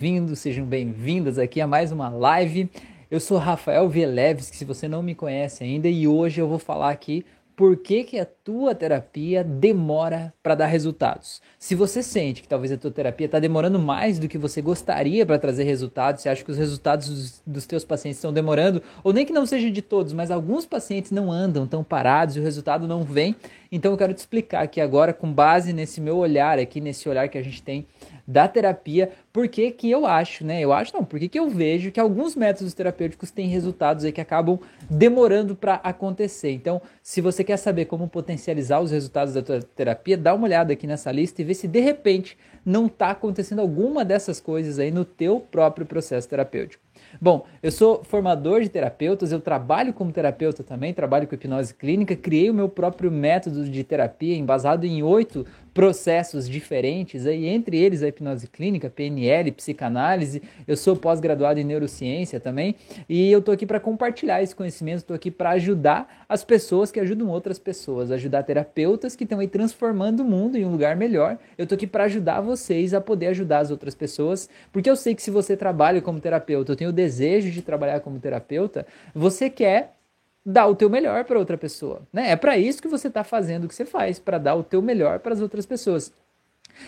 Bem-vindos, sejam bem-vindas aqui a mais uma live. Eu sou Rafael Vieleves, que se você não me conhece ainda, e hoje eu vou falar aqui por que, que a tua terapia demora para dar resultados. Se você sente que talvez a tua terapia está demorando mais do que você gostaria para trazer resultados, você acha que os resultados dos, dos teus pacientes estão demorando, ou nem que não seja de todos, mas alguns pacientes não andam, estão parados e o resultado não vem, então eu quero te explicar aqui agora, com base nesse meu olhar aqui, nesse olhar que a gente tem da terapia, porque que eu acho, né? Eu acho não, porque que eu vejo que alguns métodos terapêuticos têm resultados aí que acabam demorando para acontecer. Então, se você quer saber como potencializar os resultados da tua terapia, dá uma olhada aqui nessa lista e vê se de repente não está acontecendo alguma dessas coisas aí no teu próprio processo terapêutico. Bom, eu sou formador de terapeutas, eu trabalho como terapeuta também, trabalho com hipnose clínica, criei o meu próprio método de terapia embasado em oito processos diferentes, aí, entre eles a hipnose clínica, PNL, psicanálise. Eu sou pós-graduado em neurociência também e eu estou aqui para compartilhar esse conhecimento, estou aqui para ajudar as pessoas que ajudam outras pessoas, ajudar terapeutas que estão aí transformando o mundo em um lugar melhor. Eu estou aqui para ajudar vocês a poder ajudar as outras pessoas, porque eu sei que se você trabalha como terapeuta, eu tenho o desejo de trabalhar como terapeuta, você quer dar o teu melhor para outra pessoa, né? É para isso que você está fazendo o que você faz, para dar o teu melhor para as outras pessoas.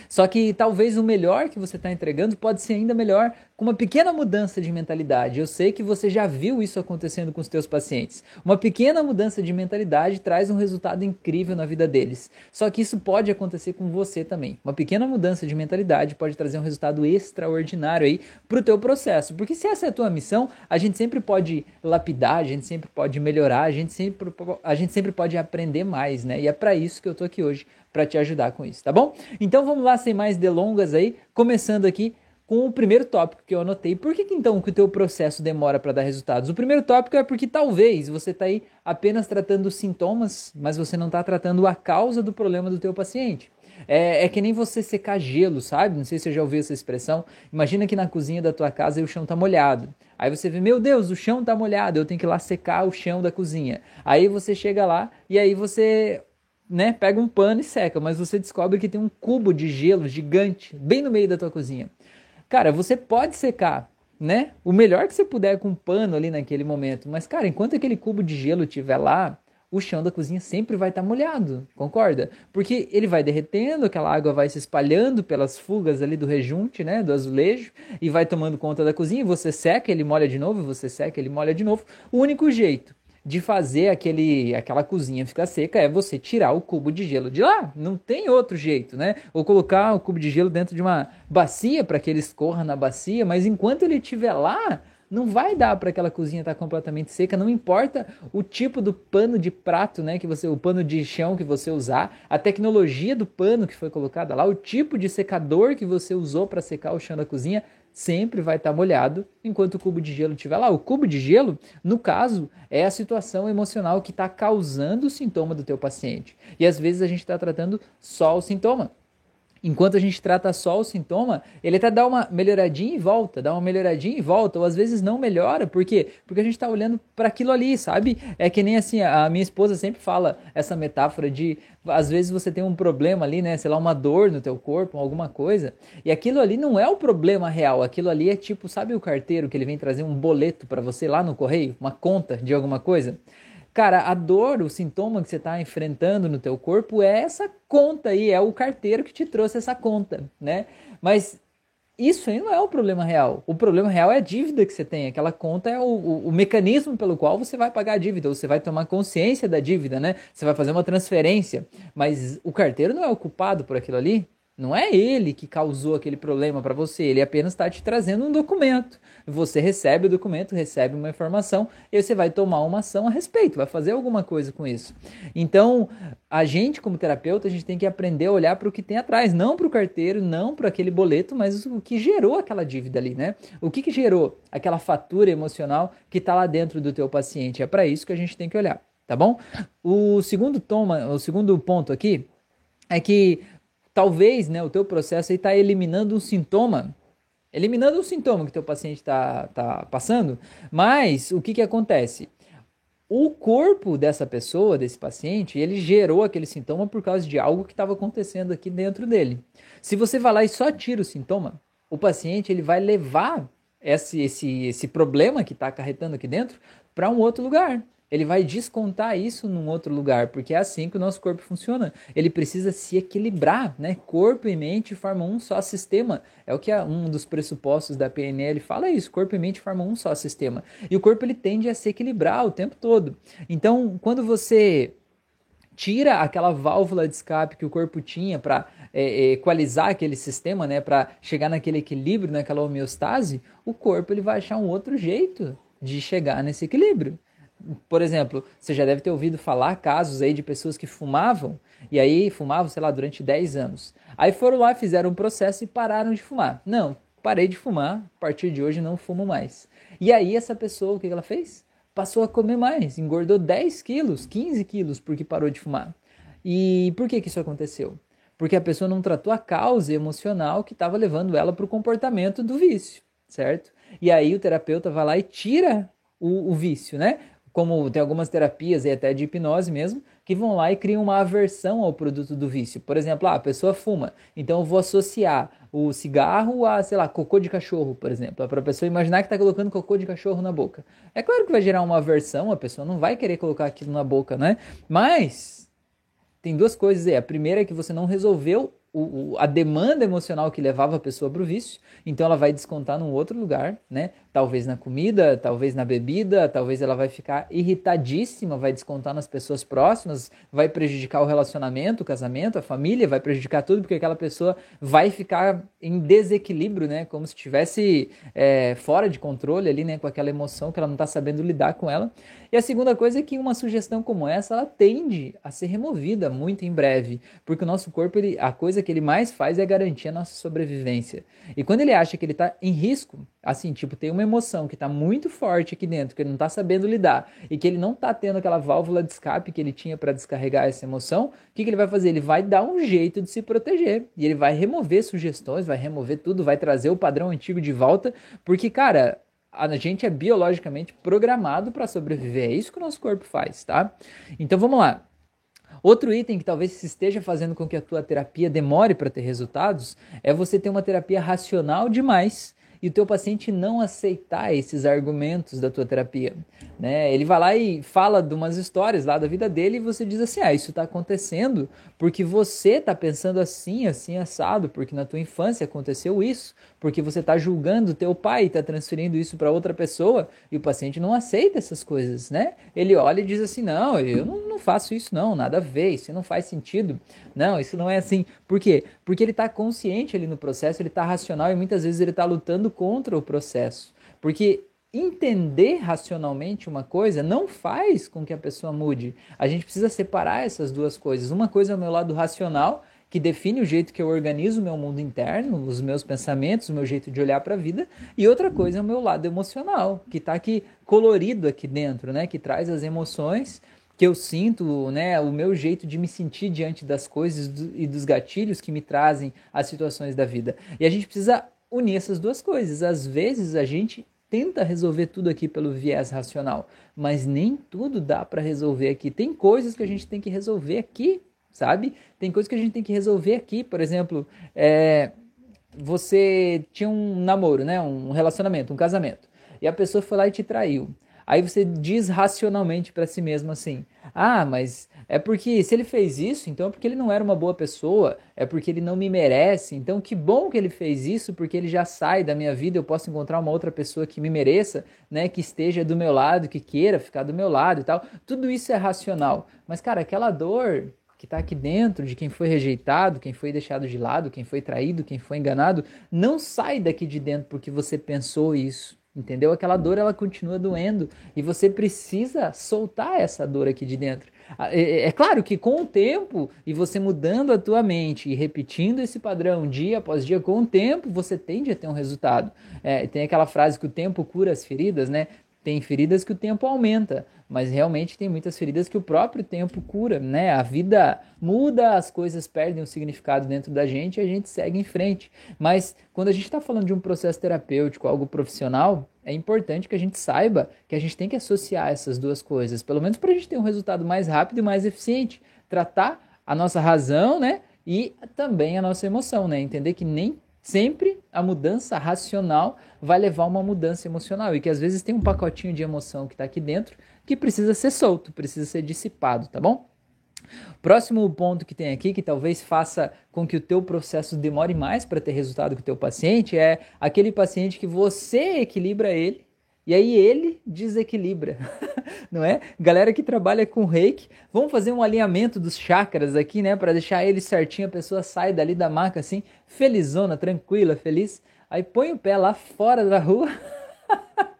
Só que talvez o melhor que você está entregando pode ser ainda melhor com uma pequena mudança de mentalidade. Eu sei que você já viu isso acontecendo com os teus pacientes. Uma pequena mudança de mentalidade traz um resultado incrível na vida deles. Só que isso pode acontecer com você também. Uma pequena mudança de mentalidade pode trazer um resultado extraordinário aí para o teu processo. Porque se essa é a tua missão, a gente sempre pode lapidar, a gente sempre pode melhorar, a gente sempre, a gente sempre pode aprender mais, né? E é para isso que eu tô aqui hoje para te ajudar com isso, tá bom? Então vamos lá, sem mais delongas aí, começando aqui com o primeiro tópico que eu anotei. Por que, que então que o teu processo demora para dar resultados? O primeiro tópico é porque talvez você está aí apenas tratando sintomas, mas você não está tratando a causa do problema do teu paciente. É, é, que nem você secar gelo, sabe? Não sei se você já ouviu essa expressão. Imagina que na cozinha da tua casa e o chão tá molhado. Aí você vê, meu Deus, o chão tá molhado, eu tenho que ir lá secar o chão da cozinha. Aí você chega lá e aí você né, pega um pano e seca, mas você descobre que tem um cubo de gelo gigante bem no meio da tua cozinha. Cara, você pode secar, né? O melhor que você puder com um pano ali naquele momento, mas cara, enquanto aquele cubo de gelo estiver lá, o chão da cozinha sempre vai estar tá molhado, concorda? Porque ele vai derretendo, aquela água vai se espalhando pelas fugas ali do rejunte, né, do azulejo, e vai tomando conta da cozinha, você seca, ele molha de novo, você seca, ele molha de novo. O único jeito de fazer aquele, aquela cozinha ficar seca é você tirar o cubo de gelo de lá. Não tem outro jeito, né? Ou colocar o cubo de gelo dentro de uma bacia para que ele escorra na bacia, mas enquanto ele estiver lá, não vai dar para aquela cozinha estar tá completamente seca, não importa o tipo do pano de prato, né, que você, o pano de chão que você usar, a tecnologia do pano que foi colocada lá, o tipo de secador que você usou para secar o chão da cozinha, sempre vai estar molhado enquanto o cubo de gelo estiver lá. O cubo de gelo, no caso, é a situação emocional que está causando o sintoma do teu paciente. E às vezes a gente está tratando só o sintoma. Enquanto a gente trata só o sintoma, ele até dá uma melhoradinha e volta, dá uma melhoradinha e volta, ou às vezes não melhora, por quê? Porque a gente está olhando para aquilo ali, sabe? É que nem assim, a minha esposa sempre fala essa metáfora de, às vezes você tem um problema ali, né, sei lá, uma dor no teu corpo, alguma coisa, e aquilo ali não é o problema real, aquilo ali é tipo, sabe o carteiro que ele vem trazer um boleto para você lá no correio, uma conta de alguma coisa? Cara, a dor, o sintoma que você está enfrentando no teu corpo é essa conta aí, é o carteiro que te trouxe essa conta, né? Mas isso aí não é o problema real. O problema real é a dívida que você tem. Aquela conta é o, o, o, mecanismo pelo qual você vai pagar a dívida, ou você vai tomar consciência da dívida, né? Você vai fazer uma transferência. Mas o carteiro não é o culpado por aquilo ali. Não é ele que causou aquele problema para você, ele apenas está te trazendo um documento. Você recebe o documento, recebe uma informação e você vai tomar uma ação a respeito, vai fazer alguma coisa com isso. Então, a gente, como terapeuta, a gente tem que aprender a olhar para o que tem atrás, não para o carteiro, não para aquele boleto, mas o que gerou aquela dívida ali, né? O que, que gerou aquela fatura emocional que está lá dentro do teu paciente. É para isso que a gente tem que olhar, tá bom? O segundo toma, o segundo ponto aqui é que talvez né, o teu processo está eliminando um sintoma, eliminando um sintoma que teu paciente está tá passando, mas o que, que acontece? O corpo dessa pessoa, desse paciente, ele gerou aquele sintoma por causa de algo que estava acontecendo aqui dentro dele. Se você vai lá e só tira o sintoma, o paciente ele vai levar esse, esse, esse problema que está acarretando aqui dentro para um outro lugar. Ele vai descontar isso num outro lugar, porque é assim que o nosso corpo funciona. Ele precisa se equilibrar, né? Corpo e mente formam um só sistema. É o que um dos pressupostos da PNL fala isso. Corpo e mente formam um só sistema. E o corpo ele tende a se equilibrar o tempo todo. Então, quando você tira aquela válvula de escape que o corpo tinha para é, é, equalizar aquele sistema, né, para chegar naquele equilíbrio, naquela homeostase, o corpo ele vai achar um outro jeito de chegar nesse equilíbrio. Por exemplo, você já deve ter ouvido falar casos aí de pessoas que fumavam e aí fumavam, sei lá, durante 10 anos. Aí foram lá, fizeram um processo e pararam de fumar. Não, parei de fumar, a partir de hoje não fumo mais. E aí essa pessoa, o que ela fez? Passou a comer mais, engordou 10 quilos, 15 quilos porque parou de fumar. E por que, que isso aconteceu? porque a pessoa não tratou a causa emocional que estava levando ela para o comportamento do vício, certo? E aí o terapeuta vai lá e tira o, o vício, né? Como tem algumas terapias, e até de hipnose mesmo, que vão lá e criam uma aversão ao produto do vício. Por exemplo, ah, a pessoa fuma, então eu vou associar o cigarro a, sei lá, cocô de cachorro, por exemplo. Para a pessoa imaginar que está colocando cocô de cachorro na boca. É claro que vai gerar uma aversão, a pessoa não vai querer colocar aquilo na boca, né? Mas tem duas coisas aí. A primeira é que você não resolveu o, o, a demanda emocional que levava a pessoa para o vício, então ela vai descontar num outro lugar, né? Talvez na comida, talvez na bebida, talvez ela vai ficar irritadíssima, vai descontar nas pessoas próximas, vai prejudicar o relacionamento, o casamento, a família, vai prejudicar tudo, porque aquela pessoa vai ficar em desequilíbrio, né? Como se estivesse é, fora de controle ali, né? Com aquela emoção que ela não está sabendo lidar com ela. E a segunda coisa é que uma sugestão como essa, ela tende a ser removida muito em breve, porque o nosso corpo, ele, a coisa que ele mais faz é garantir a nossa sobrevivência. E quando ele acha que ele está em risco, assim, tipo, tem uma emoção que está muito forte aqui dentro, que ele não está sabendo lidar, e que ele não está tendo aquela válvula de escape que ele tinha para descarregar essa emoção, o que, que ele vai fazer? Ele vai dar um jeito de se proteger, e ele vai remover sugestões, vai remover tudo, vai trazer o padrão antigo de volta, porque, cara, a gente é biologicamente programado para sobreviver. É isso que o nosso corpo faz, tá? Então vamos lá. Outro item que talvez esteja fazendo com que a tua terapia demore para ter resultados é você ter uma terapia racional demais e o teu paciente não aceitar esses argumentos da tua terapia, né? Ele vai lá e fala de umas histórias lá da vida dele e você diz assim, ah, isso está acontecendo porque você está pensando assim, assim, assado, porque na tua infância aconteceu isso, porque você está julgando teu pai e está transferindo isso para outra pessoa e o paciente não aceita essas coisas, né? Ele olha e diz assim, não, eu não, não faço isso não, nada a ver, isso não faz sentido, não, isso não é assim. Por quê? Porque ele está consciente ali no processo, ele está racional e muitas vezes ele está lutando contra o processo. Porque entender racionalmente uma coisa não faz com que a pessoa mude. A gente precisa separar essas duas coisas. Uma coisa é o meu lado racional, que define o jeito que eu organizo o meu mundo interno, os meus pensamentos, o meu jeito de olhar para a vida, e outra coisa é o meu lado emocional, que está aqui colorido aqui dentro, né, que traz as emoções que eu sinto, né, o meu jeito de me sentir diante das coisas e dos gatilhos que me trazem as situações da vida. E a gente precisa unir essas duas coisas. Às vezes a gente tenta resolver tudo aqui pelo viés racional, mas nem tudo dá para resolver aqui. Tem coisas que a gente tem que resolver aqui, sabe? Tem coisas que a gente tem que resolver aqui. Por exemplo, é, você tinha um namoro, né? Um relacionamento, um casamento, e a pessoa foi lá e te traiu. Aí você diz racionalmente para si mesmo assim: ah, mas é porque se ele fez isso, então é porque ele não era uma boa pessoa, é porque ele não me merece. Então que bom que ele fez isso, porque ele já sai da minha vida, eu posso encontrar uma outra pessoa que me mereça, né, que esteja do meu lado, que queira ficar do meu lado e tal. Tudo isso é racional. Mas cara, aquela dor que está aqui dentro de quem foi rejeitado, quem foi deixado de lado, quem foi traído, quem foi enganado, não sai daqui de dentro porque você pensou isso. Entendeu? Aquela dor ela continua doendo e você precisa soltar essa dor aqui de dentro. Ah, é, é, é, claro que com o tempo e você mudando a tua mente e repetindo esse padrão dia após dia, com o tempo você tende a ter um resultado. É, tem aquela frase que o tempo cura as feridas, né? Tem feridas que o tempo aumenta, mas realmente tem muitas feridas que o próprio tempo cura, né? A vida muda, as coisas perdem o significado dentro da gente e a gente segue em frente. Mas quando a gente está falando de um processo terapêutico, algo profissional, é importante que a gente saiba que a gente tem que associar essas duas coisas, pelo menos para a gente ter um resultado mais rápido e mais eficiente. Tratar a nossa razão, né? E também a nossa emoção, né? Entender que nem Sempre a mudança racional vai levar a uma mudança emocional e que às vezes tem um pacotinho de emoção que está aqui dentro que precisa ser solto, precisa ser dissipado, tá bom? Próximo ponto que tem aqui, que talvez faça com que o teu processo demore mais para ter resultado com o teu paciente, é aquele paciente que você equilibra ele e aí ele desequilibra, não é? Galera que trabalha com reiki, vamos fazer um alinhamento dos chakras aqui, né, para deixar ele certinho, a pessoa sai dali da maca assim, felizona, tranquila, feliz. Aí põe o pé lá fora da rua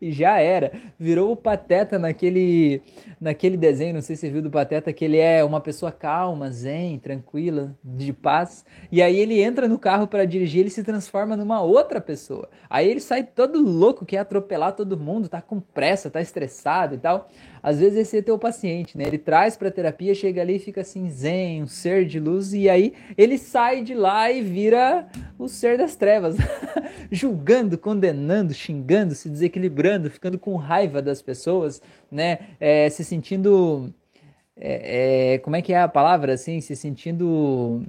e já era. Virou o Pateta naquele, naquele desenho, não sei se você viu do Pateta, que ele é uma pessoa calma, zen, tranquila, de paz. E aí ele entra no carro para dirigir, ele se transforma numa outra pessoa. Aí ele sai todo louco, quer atropelar todo mundo, tá com pressa, tá estressado e tal. Às vezes esse é teu paciente, né? Ele traz para terapia, chega ali e fica assim zen, um ser de luz e aí ele sai de lá e vira o ser das trevas, julgando, condenando, xingando, se desequilibrando, ficando com raiva das pessoas, né? É, se sentindo é, é, como é que é a palavra assim, se sentindo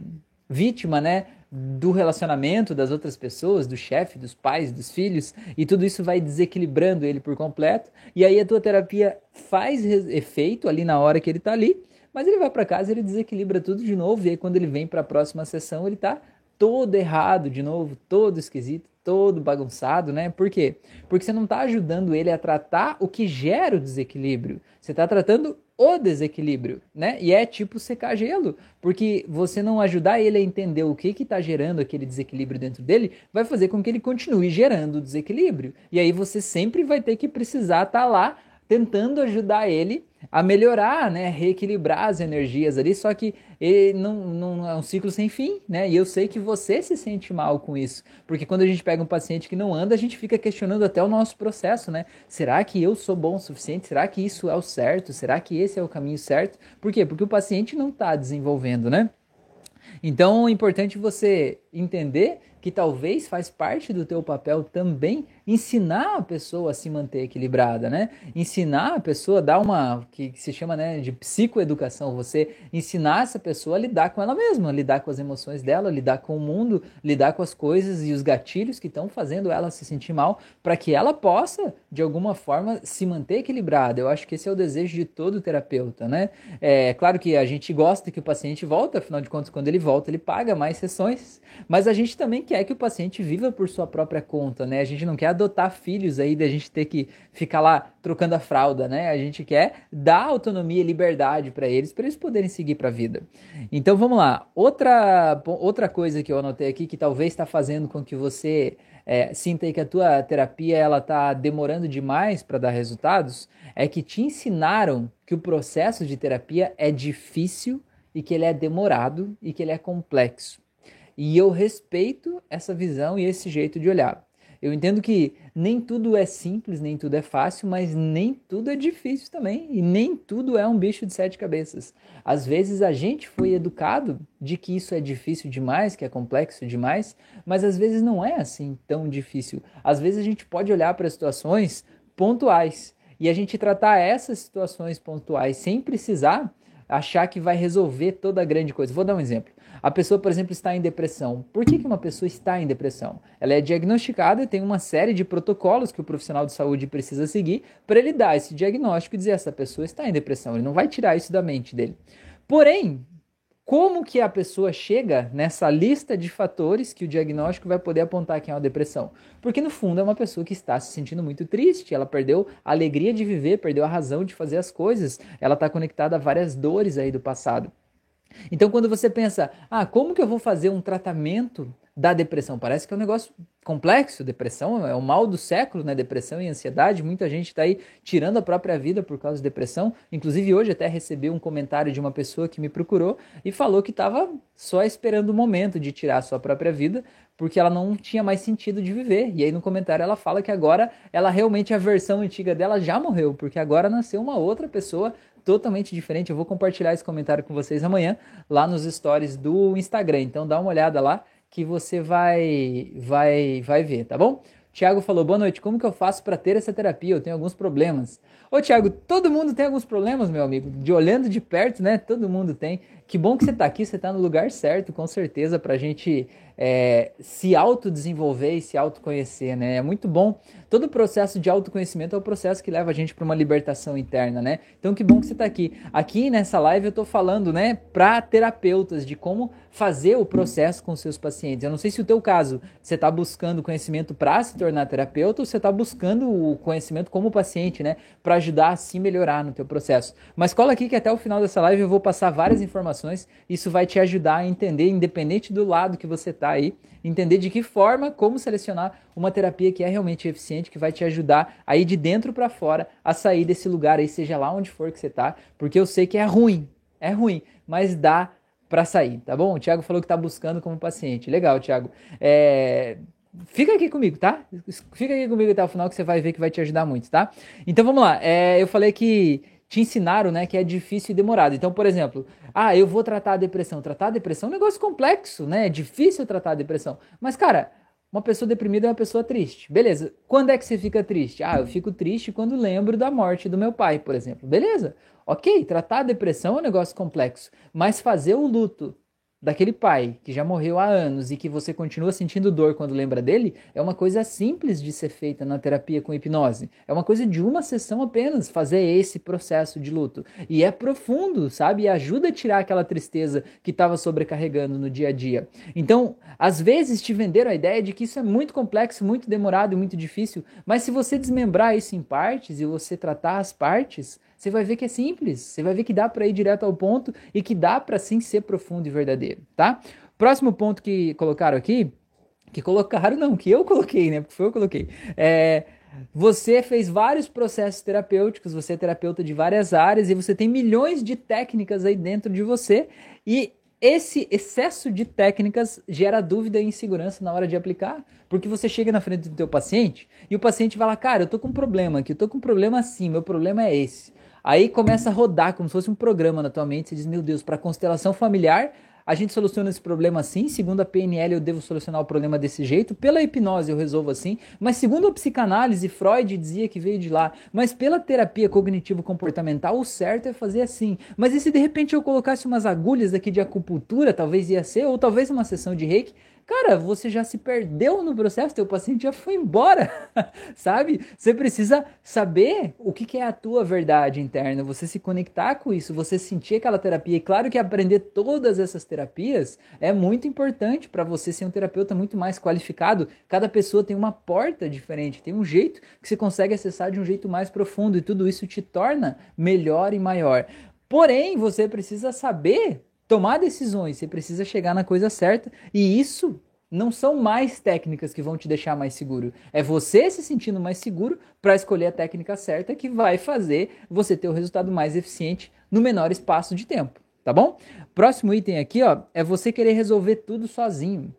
vítima, né? Do relacionamento das outras pessoas, do chefe, dos pais, dos filhos, e tudo isso vai desequilibrando ele por completo. E aí a tua terapia faz efeito ali na hora que ele está ali, mas ele vai para casa, ele desequilibra tudo de novo, e aí quando ele vem para a próxima sessão, ele está todo errado de novo, todo esquisito, todo bagunçado, né? Por quê? Porque você não está ajudando ele a tratar o que gera o desequilíbrio. Você está tratando o desequilíbrio, né? E é tipo secar gelo, porque você não ajudar ele a entender o que está gerando aquele desequilíbrio dentro dele, vai fazer com que ele continue gerando desequilíbrio. E aí você sempre vai ter que precisar estar tá lá tentando ajudar ele a melhorar, né, reequilibrar as energias ali, só que ele não, não é um ciclo sem fim, né? E eu sei que você se sente mal com isso, porque quando a gente pega um paciente que não anda, a gente fica questionando até o nosso processo, né? Será que eu sou bom o suficiente? Será que isso é o certo? Será que esse é o caminho certo? Por quê? Porque o paciente não está desenvolvendo, né? Então é importante você entender que talvez faz parte do teu papel também ensinar a pessoa a se manter equilibrada, né? Ensinar a pessoa, dar uma que se chama né, de psicoeducação, você ensinar essa pessoa a lidar com ela mesma, lidar com as emoções dela, lidar com o mundo, lidar com as coisas e os gatilhos que estão fazendo ela se sentir mal, para que ela possa, de alguma forma, se manter equilibrada. Eu acho que esse é o desejo de todo terapeuta, né? É claro que a gente gosta que o paciente volta, afinal de contas, quando ele volta, ele paga mais sessões, mas a gente também quer que o paciente viva por sua própria conta, né? A gente não quer adotar filhos aí da gente ter que ficar lá trocando a fralda, né? A gente quer dar autonomia e liberdade para eles, para eles poderem seguir para a vida. Então vamos lá. Outra, outra coisa que eu anotei aqui que talvez está fazendo com que você é, sinta aí que a tua terapia ela está demorando demais para dar resultados é que te ensinaram que o processo de terapia é difícil e que ele é demorado e que ele é complexo. E eu respeito essa visão e esse jeito de olhar. Eu entendo que nem tudo é simples, nem tudo é fácil, mas nem tudo é difícil também. E nem tudo é um bicho de sete cabeças. Às vezes a gente foi educado de que isso é difícil demais, que é complexo demais, mas às vezes não é assim tão difícil. Às vezes a gente pode olhar para situações pontuais e a gente tratar essas situações pontuais sem precisar achar que vai resolver toda a grande coisa. Vou dar um exemplo. A pessoa, por exemplo, está em depressão. Por que, uma pessoa está em depressão? Ela é diagnosticada e tem uma série de protocolos que o profissional de saúde precisa seguir para ele dar esse diagnóstico e dizer essa pessoa está em depressão. Ele não vai tirar isso da mente dele. Porém, como que a pessoa chega nessa lista de fatores que o diagnóstico vai poder apontar que é uma depressão? Porque no fundo é uma pessoa que está se sentindo muito triste, ela perdeu a alegria de viver, perdeu a razão de fazer as coisas, ela está conectada a várias dores aí do passado. Então, quando você pensa, ah, como que eu vou fazer um tratamento da depressão? Parece que é um negócio complexo. Depressão é o mal do século, né? Depressão e ansiedade. Muita gente está aí tirando a própria vida por causa de depressão. Inclusive, hoje até recebi um comentário de uma pessoa que me procurou e falou que estava só esperando o momento de tirar a sua própria vida porque ela não tinha mais sentido de viver. E aí no comentário ela fala que agora ela realmente a versão antiga dela já morreu, porque agora nasceu uma outra pessoa totalmente diferente. Eu vou compartilhar esse comentário com vocês amanhã lá nos stories do Instagram. Então dá uma olhada lá que você vai vai vai ver, tá bom? Tiago falou: boa noite, como que eu faço para ter essa terapia? Eu tenho alguns problemas. Ô, Tiago, todo mundo tem alguns problemas, meu amigo. De olhando de perto, né? Todo mundo tem. Que bom que você está aqui, você está no lugar certo, com certeza, para a gente é, se autodesenvolver e se autoconhecer, né? É muito bom. Todo o processo de autoconhecimento é o processo que leva a gente para uma libertação interna, né? Então, que bom que você está aqui. Aqui nessa live eu estou falando, né, para terapeutas de como fazer o processo com seus pacientes. Eu não sei se o teu caso, você está buscando conhecimento para se tornar terapeuta ou você está buscando o conhecimento como paciente, né, para ajudar a se melhorar no teu processo. Mas cola aqui que até o final dessa live eu vou passar várias informações. Isso vai te ajudar a entender, independente do lado que você está aí, entender de que forma, como selecionar uma terapia que é realmente eficiente, que vai te ajudar aí de dentro para fora a sair desse lugar aí, seja lá onde for que você tá, porque eu sei que é ruim, é ruim, mas dá para sair, tá bom? O Thiago falou que tá buscando como paciente. Legal, Thiago. É... Fica aqui comigo, tá? Fica aqui comigo até o final que você vai ver que vai te ajudar muito, tá? Então vamos lá. É, eu falei que te ensinaram, né, que é difícil e demorado. Então, por exemplo, ah, eu vou tratar a depressão. Tratar a depressão é um negócio complexo, né? É difícil tratar a depressão. Mas, cara, uma pessoa deprimida é uma pessoa triste. Beleza. Quando é que você fica triste? Ah, eu fico triste quando lembro da morte do meu pai, por exemplo. Beleza. Ok, tratar a depressão é um negócio complexo. Mas fazer o luto daquele pai que já morreu há anos e que você continua sentindo dor quando lembra dele, é uma coisa simples de ser feita na terapia com hipnose. É uma coisa de uma sessão apenas fazer esse processo de luto. E é profundo, sabe? E ajuda a tirar aquela tristeza que estava sobrecarregando no dia a dia. Então, às vezes te venderam a ideia de que isso é muito complexo, muito demorado e muito difícil, mas se você desmembrar isso em partes e você tratar as partes, você vai ver que é simples, você vai ver que dá para ir direto ao ponto e que dá para sim ser profundo e verdadeiro, tá? Próximo ponto que colocaram aqui, que colocaram não, que eu coloquei, né? Porque foi eu que coloquei. É, você fez vários processos terapêuticos, você é terapeuta de várias áreas e você tem milhões de técnicas aí dentro de você e esse excesso de técnicas gera dúvida e insegurança na hora de aplicar, porque você chega na frente do teu paciente e o paciente vai lá, cara, eu tô com um problema aqui, eu tô com um problema assim, meu problema é esse. Aí começa a rodar como se fosse um programa na tua mente. Você diz, meu Deus, para constelação familiar, a gente soluciona esse problema assim. Segundo a PNL, eu devo solucionar o problema desse jeito. Pela hipnose, eu resolvo assim. Mas segundo a psicanálise, Freud dizia que veio de lá. Mas pela terapia cognitivo-comportamental, o certo é fazer assim. Mas e se de repente eu colocasse umas agulhas aqui de acupuntura, talvez ia ser, ou talvez uma sessão de reiki, Cara, você já se perdeu no processo, teu paciente já foi embora, sabe? Você precisa saber o que, que, é a tua verdade interna, você se conectar com isso, você sentir aquela terapia. E claro que aprender todas essas terapias é muito importante para você ser um terapeuta muito mais qualificado. Cada pessoa tem uma porta diferente, tem um jeito que você consegue acessar de um jeito mais profundo e tudo isso te torna melhor e maior. Porém, você precisa saber tomar decisões, você precisa chegar na coisa certa e isso não são mais técnicas que vão te deixar mais seguro. É você se sentindo mais seguro para escolher a técnica certa que vai fazer você ter o resultado mais eficiente no menor espaço de tempo, tá bom? Próximo item aqui, ó, é você querer resolver tudo sozinho.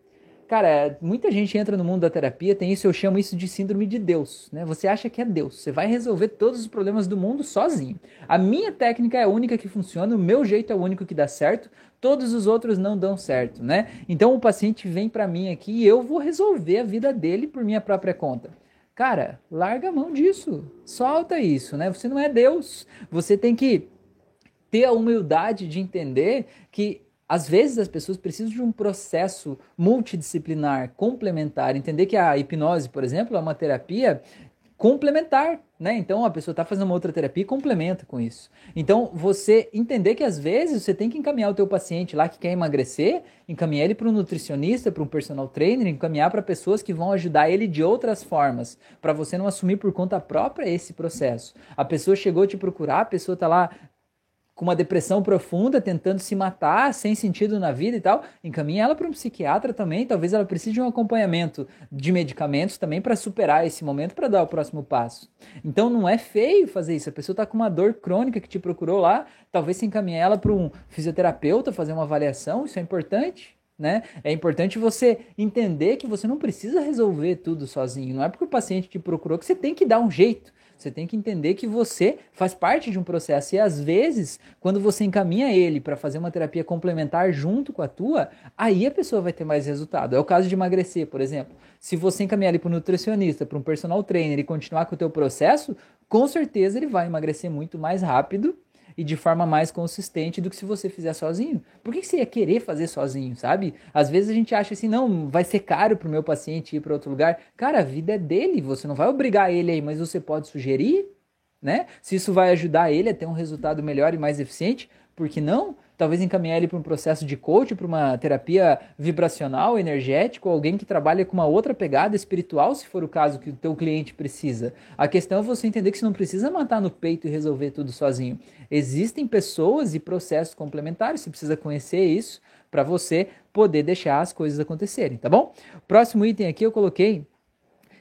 Cara, muita gente entra no mundo da terapia, tem isso, eu chamo isso de síndrome de Deus, né? Você acha que é Deus, você vai resolver todos os problemas do mundo sozinho. A minha técnica é a única que funciona, o meu jeito é o único que dá certo, todos os outros não dão certo, né? Então o paciente vem para mim aqui e eu vou resolver a vida dele por minha própria conta. Cara, larga a mão disso, solta isso, né? Você não é Deus, você tem que ter a humildade de entender que às vezes as pessoas precisam de um processo multidisciplinar, complementar, entender que a hipnose, por exemplo, é uma terapia complementar, né? Então a pessoa está fazendo uma outra terapia e complementa com isso. Então você entender que às vezes você tem que encaminhar o teu paciente lá que quer emagrecer, encaminhar ele para um nutricionista, para um personal trainer, encaminhar para pessoas que vão ajudar ele de outras formas, para você não assumir por conta própria esse processo. A pessoa chegou te procurar, a pessoa está lá com uma depressão profunda, tentando se matar, sem sentido na vida e tal, encaminha ela para um psiquiatra também. Talvez ela precise de um acompanhamento de medicamentos também para superar esse momento, para dar o próximo passo. Então não é feio fazer isso. A pessoa está com uma dor crônica que te procurou lá, talvez se encaminhe ela para um fisioterapeuta fazer uma avaliação, isso é importante. né? É importante você entender que você não precisa resolver tudo sozinho. Não é porque o paciente te procurou que você tem que dar um jeito. Você tem que entender que você faz parte de um processo e às vezes, quando você encaminha ele para fazer uma terapia complementar junto com a tua, aí a pessoa vai ter mais resultado. É o caso de emagrecer, por exemplo. Se você encaminhar ele para um nutricionista, para um personal trainer e continuar com o teu processo, com certeza ele vai emagrecer muito mais rápido e de forma mais consistente do que se você fizer sozinho. Por que você ia querer fazer sozinho, sabe? Às vezes a gente acha assim, não, vai ser caro para o meu paciente ir para outro lugar. Cara, a vida é dele, você não vai obrigar ele aí, mas você pode sugerir, né? Se isso vai ajudar ele a ter um resultado melhor e mais eficiente, por que não? Talvez encaminhar ele para um processo de coach, para uma terapia vibracional, energética, ou alguém que trabalha com uma outra pegada espiritual, se for o caso que o teu cliente precisa. A questão é você entender que você não precisa matar no peito e resolver tudo sozinho. Existem pessoas e processos complementares, você precisa conhecer isso para você poder deixar as coisas acontecerem, tá bom? Próximo item aqui eu coloquei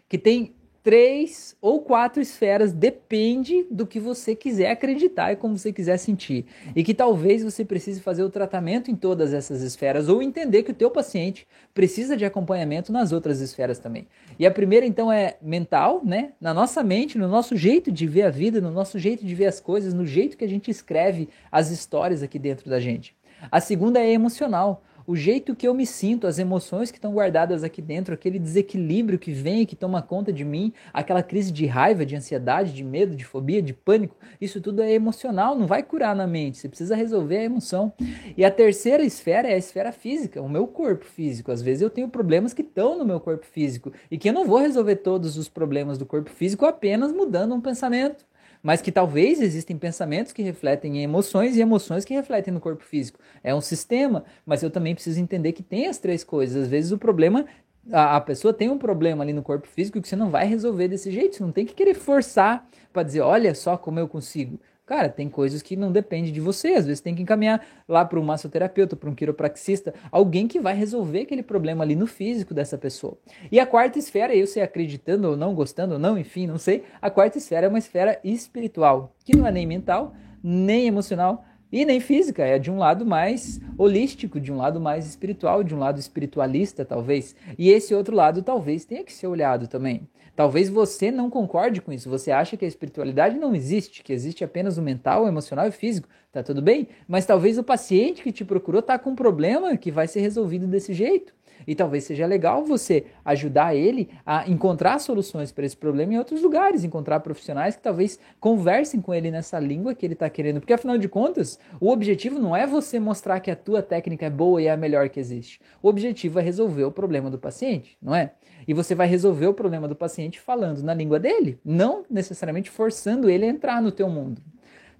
que tem três ou quatro esferas, depende do que você quiser acreditar e como você quiser sentir. E que talvez você precise fazer o tratamento em todas essas esferas ou entender que o teu paciente precisa de acompanhamento nas outras esferas também. E a primeira então é mental, né? Na nossa mente, no nosso jeito de ver a vida, no nosso jeito de ver as coisas, no jeito que a gente escreve as histórias aqui dentro da gente. A segunda é emocional o jeito que eu me sinto, as emoções que estão guardadas aqui dentro, aquele desequilíbrio que vem que toma conta de mim, aquela crise de raiva, de ansiedade, de medo, de fobia, de pânico, isso tudo é emocional, não vai curar na mente, você precisa resolver a emoção. E a terceira esfera é a esfera física, o meu corpo físico. Às vezes eu tenho problemas que estão no meu corpo físico e que eu não vou resolver todos os problemas do corpo físico apenas mudando um pensamento mas que talvez existem pensamentos que refletem em emoções e emoções que refletem no corpo físico. É um sistema, mas eu também preciso entender que tem as três coisas. Às vezes o problema a, pessoa tem um problema ali no corpo físico que você não vai resolver desse jeito. Você não tem que querer forçar para dizer, olha só como eu consigo. Cara, tem coisas que não dependem de você. Às vezes tem que encaminhar lá para um massoterapeuta, para um quiropraxista, alguém que vai resolver aquele problema ali no físico dessa pessoa. E a quarta esfera, eu sei acreditando ou não, gostando ou não, enfim, não sei. A quarta esfera é uma esfera espiritual, que não é nem mental, nem emocional, e nem física, é de um lado mais holístico, de um lado mais espiritual, de um lado espiritualista, talvez. E esse outro lado talvez tenha que ser olhado também. Talvez você não concorde com isso. Você acha que a espiritualidade não existe, que existe apenas o mental, o emocional e o físico. Tá tudo bem? Mas talvez o paciente que te procurou tá com um problema que vai ser resolvido desse jeito. E talvez seja legal você ajudar ele a encontrar soluções para esse problema em outros lugares, encontrar profissionais que talvez conversem com ele nessa língua que ele está querendo. Porque afinal de contas, o objetivo não é você mostrar que a tua técnica é boa e é a melhor que existe. O objetivo é resolver o problema do paciente, não é? E você vai resolver o problema do paciente falando na língua dele, não necessariamente forçando ele a entrar no teu mundo.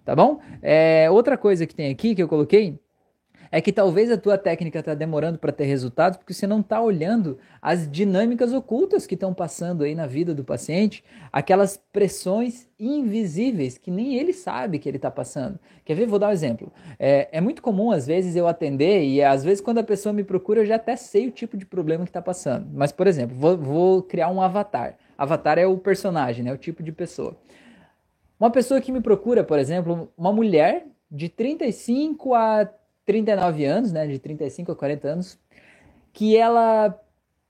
Tá bom? É, outra coisa que tem aqui que eu coloquei é que talvez a tua técnica está demorando para ter resultados porque você não está olhando as dinâmicas ocultas que estão passando aí na vida do paciente, aquelas pressões invisíveis que nem ele sabe que ele está passando. Quer ver? Vou dar um exemplo. É, é, muito comum, às vezes, eu atender e às vezes quando a pessoa me procura eu já até sei o tipo de problema que está passando. Mas, por exemplo, vou, vou criar um avatar. Avatar é o personagem, né? o tipo de pessoa. Uma pessoa que me procura, por exemplo, uma mulher de 35 a 39 anos, né, de 35 a 40 anos, que ela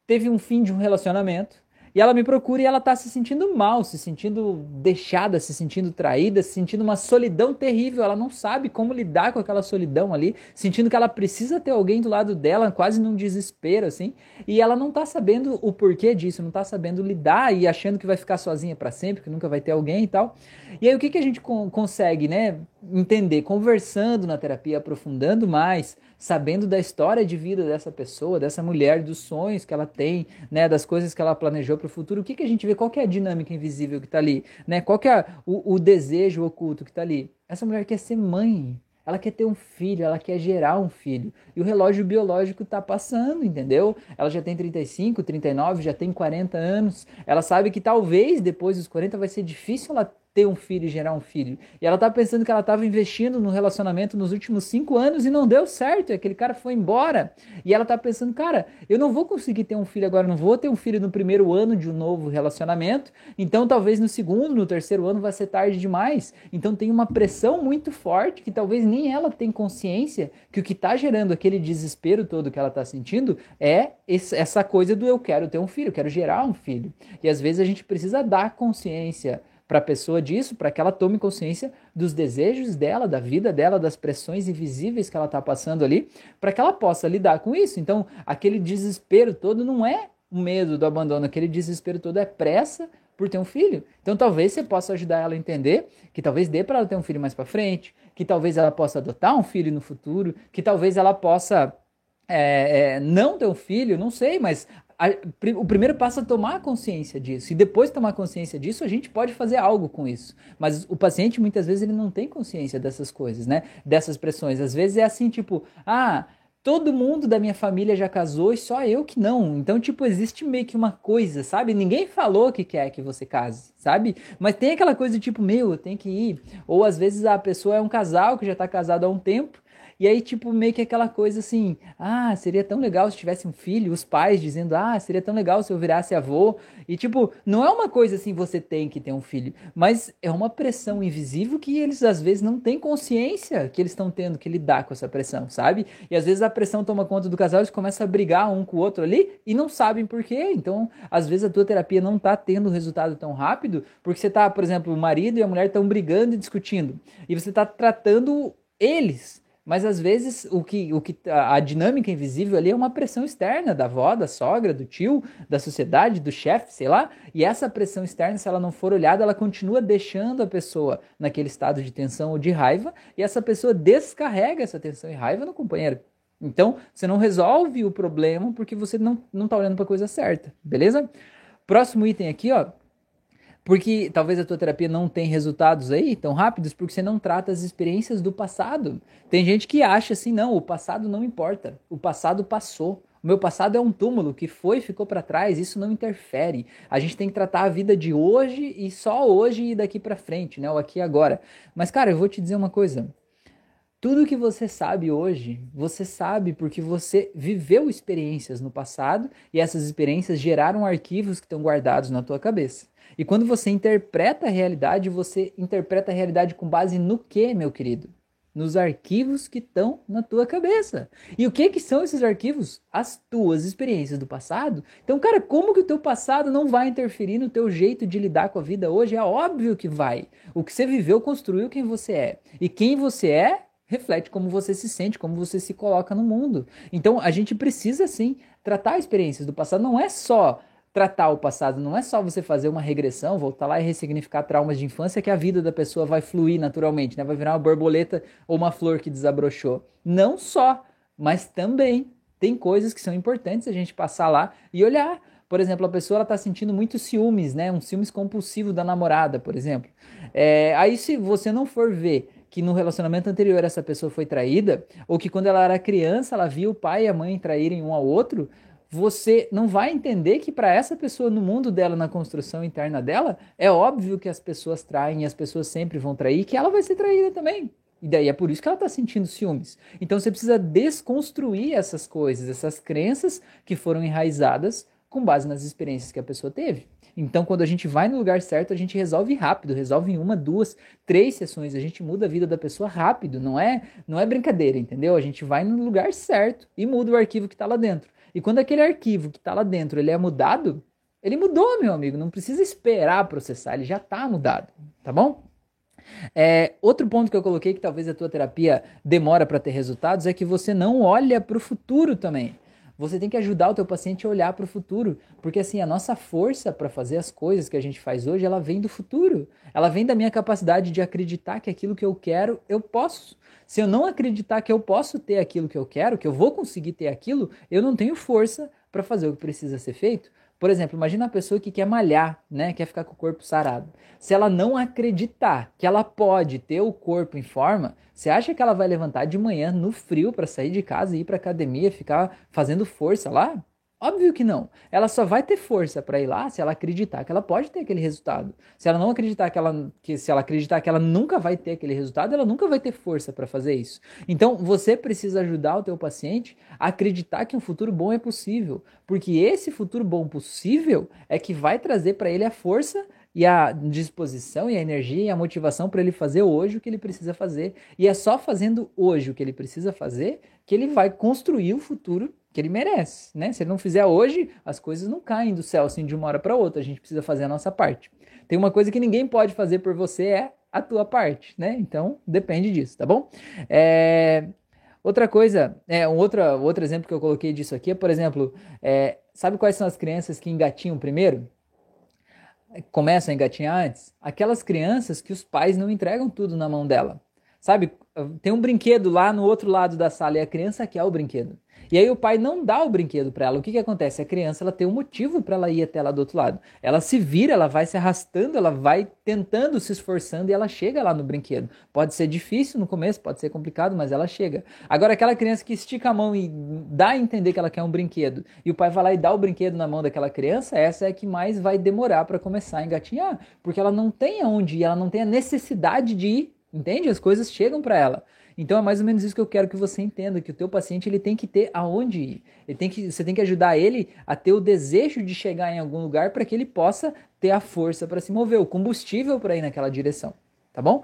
teve um fim de um relacionamento e ela me procura e ela tá se sentindo mal, se sentindo deixada, se sentindo traída, se sentindo uma solidão terrível. Ela não sabe como lidar com aquela solidão ali, sentindo que ela precisa ter alguém do lado dela, quase num desespero, assim. E ela não tá sabendo o porquê disso, não tá sabendo lidar e achando que vai ficar sozinha para sempre, que nunca vai ter alguém e tal. E aí o que, que a gente consegue, né? Entender, conversando na terapia, aprofundando mais, sabendo da história de vida dessa pessoa, dessa mulher, dos sonhos que ela tem, né, das coisas que ela planejou para o futuro, o que, que a gente vê? Qual é a dinâmica invisível que está ali? Né? Qual é o, o desejo oculto que está ali? Essa mulher quer ser mãe, ela quer ter um filho, ela quer gerar um filho. E o relógio biológico está passando, entendeu? Ela já tem 35, 39, já tem 40 anos. Ela sabe que talvez depois dos 40 vai ser difícil ela ter um filho e gerar um filho. E ela tá pensando que ela estava investindo no relacionamento nos últimos cinco anos e não deu certo. E aquele cara foi embora. E ela tá pensando, cara, eu não vou conseguir ter um filho agora, não vou ter um filho no primeiro ano de um novo relacionamento. Então talvez no segundo, no terceiro ano vai ser tarde demais. Então tem uma pressão muito forte que talvez nem ela tenha consciência que o que está gerando aquele desespero todo que ela está sentindo é essa coisa do eu quero ter um filho, eu quero gerar um filho. E às vezes a gente precisa dar consciência para a pessoa disso, para que ela tome consciência dos desejos dela, da vida dela, das pressões invisíveis que ela está passando ali, para que ela possa lidar com isso. Então, aquele desespero todo não é o medo do abandono, aquele desespero todo é pressa por ter um filho. Então, talvez você possa ajudar ela a entender que talvez dê para ela ter um filho mais para frente, que talvez ela possa adotar um filho no futuro, que talvez ela possa é, é, não ter um filho, não sei, mas a, o primeiro passo é tomar consciência disso. E depois de tomar consciência disso, a gente pode fazer algo com isso. Mas o paciente, muitas vezes, ele não tem consciência dessas coisas, né? Dessas pressões. Às vezes é assim, tipo, ah, todo mundo da minha família já casou e só eu que não. Então, tipo, existe meio que uma coisa, sabe? Ninguém falou que quer que você case, sabe? Mas tem aquela coisa tipo, meu, eu tenho que ir. Ou às vezes a pessoa é um casal que já tá casado há um tempo e aí, tipo, meio que aquela coisa assim, ah, seria tão legal se tivesse um filho, os pais dizendo, ah, seria tão legal se eu virasse avô. E, tipo, não é uma coisa assim, você tem que ter um filho, mas é uma pressão invisível que eles às vezes não têm consciência que eles estão tendo que lidar com essa pressão, sabe? E às vezes a pressão toma conta do casal, eles começam a brigar um com o outro ali e não sabem por quê. Então, às vezes a tua terapia não tá tendo resultado tão rápido, porque você tá, por exemplo, o marido e a mulher estão brigando e discutindo, e você tá tratando eles mas às vezes o que, o que a, dinâmica invisível ali é uma pressão externa da avó, da sogra, do tio, da sociedade, do chefe, sei lá. E essa pressão externa, se ela não for olhada, ela continua deixando a pessoa naquele estado de tensão ou de raiva, e essa pessoa descarrega essa tensão e raiva no companheiro. Então, você não resolve o problema porque você não, não tá olhando para a coisa certa, beleza? Próximo item aqui, ó, porque talvez a tua terapia não tenha resultados aí tão rápidos porque você não trata as experiências do passado. Tem gente que acha assim, não, o passado não importa. O passado passou. O meu passado é um túmulo que foi ficou para trás, isso não interfere. A gente tem que tratar a vida de hoje e só hoje e daqui para frente, né? O aqui e agora. Mas cara, eu vou te dizer uma coisa. Tudo que você sabe hoje, você sabe porque você viveu experiências no passado e essas experiências geraram arquivos que estão guardados na tua cabeça. E quando você interpreta a realidade, você interpreta a realidade com base no que, meu querido? Nos arquivos que estão na tua cabeça. E o que que são esses arquivos? As tuas experiências do passado. Então, cara, como que o teu passado não vai interferir no teu jeito de lidar com a vida hoje? É óbvio que vai. O que você viveu construiu quem você é. E quem você é reflete como você se sente, como você se coloca no mundo. Então, a gente precisa sim tratar experiências do passado. Não é só tratar o passado não é só você fazer uma regressão, voltar lá e ressignificar traumas de infância que a vida da pessoa vai fluir naturalmente, né? Vai virar uma borboleta ou uma flor que desabrochou. Não só, mas também tem coisas que são importantes a gente passar lá e olhar. Por exemplo, a pessoa está sentindo muito ciúmes, né? Um ciúmes compulsivo da namorada, por exemplo. É, aí se você não for ver que no relacionamento anterior essa pessoa foi traída, ou que quando ela era criança ela viu o pai e a mãe traírem um ao outro, você não vai entender que para essa pessoa no mundo dela, na construção interna dela, é óbvio que as pessoas traem as pessoas sempre vão trair, que ela vai ser traída também. E daí é por isso que ela está sentindo ciúmes. Então você precisa desconstruir essas coisas, essas crenças que foram enraizadas com base nas experiências que a pessoa teve. Então, quando a gente vai no lugar certo, a gente resolve rápido, resolve em uma, duas, três sessões, a gente muda a vida da pessoa rápido, não é, não é brincadeira, entendeu? A gente vai no lugar certo e muda o arquivo que está lá dentro. E quando aquele arquivo que está lá dentro ele é mudado, ele mudou, meu amigo. Não precisa esperar processar, ele já está mudado, tá bom? É, outro ponto que eu coloquei que talvez a tua terapia demora para ter resultados é que você não olha para o futuro também. Você tem que ajudar o teu paciente a olhar para o futuro, porque assim a nossa força para fazer as coisas que a gente faz hoje, ela vem do futuro. Ela vem da minha capacidade de acreditar que aquilo que eu quero eu posso. Se eu não acreditar que eu posso ter aquilo que eu quero, que eu vou conseguir ter aquilo, eu não tenho força para fazer o que precisa ser feito. Por exemplo, imagina a pessoa que quer malhar, né, quer ficar com o corpo sarado. Se ela não acreditar que ela pode ter o corpo em forma, você acha que ela vai levantar de manhã no frio para sair de casa e ir para academia, ficar fazendo força lá? Óbvio que não. Ela só vai ter força para ir lá se ela acreditar que ela pode ter aquele resultado. Se ela não acreditar que ela que se ela acreditar que ela nunca vai ter aquele resultado, ela nunca vai ter força para fazer isso. Então, você precisa ajudar o teu paciente a acreditar que um futuro bom é possível, porque esse futuro bom possível é que vai trazer para ele a força e a disposição e a energia e a motivação para ele fazer hoje o que ele precisa fazer. E é só fazendo hoje o que ele precisa fazer que ele vai construir o futuro que ele merece, né? Se ele não fizer hoje, as coisas não caem do céu assim de uma hora para outra. A gente precisa fazer a nossa parte. Tem uma coisa que ninguém pode fazer por você é a tua parte, né? Então depende disso, tá bom? É... Outra coisa, é um outro, outro exemplo que eu coloquei disso aqui é, por exemplo, é, sabe quais são as crianças que engatinham primeiro? Começam a engatinhar antes? Aquelas crianças que os pais não entregam tudo na mão dela. Sabe, tem um brinquedo lá no outro lado da sala e a criança quer o brinquedo. E aí o pai não dá o brinquedo para ela. O que, que acontece? A criança ela tem um motivo para ela ir até lá do outro lado. Ela se vira, ela vai se arrastando, ela vai tentando, se esforçando e ela chega lá no brinquedo. Pode ser difícil no começo, pode ser complicado, mas ela chega. Agora aquela criança que estica a mão e dá a entender que ela quer um brinquedo e o pai vai lá e dá o brinquedo na mão daquela criança, essa é que mais vai demorar para começar a engatinhar, porque ela não tem aonde ir, ela não tem a necessidade de ir, entende? As coisas chegam para ela. Então é mais ou menos isso que eu quero que você entenda, que o teu paciente ele tem que ter aonde ir. Ele tem que, você tem que ajudar ele a ter o desejo de chegar em algum lugar para que ele possa ter a força para se mover, o combustível para ir naquela direção, tá bom?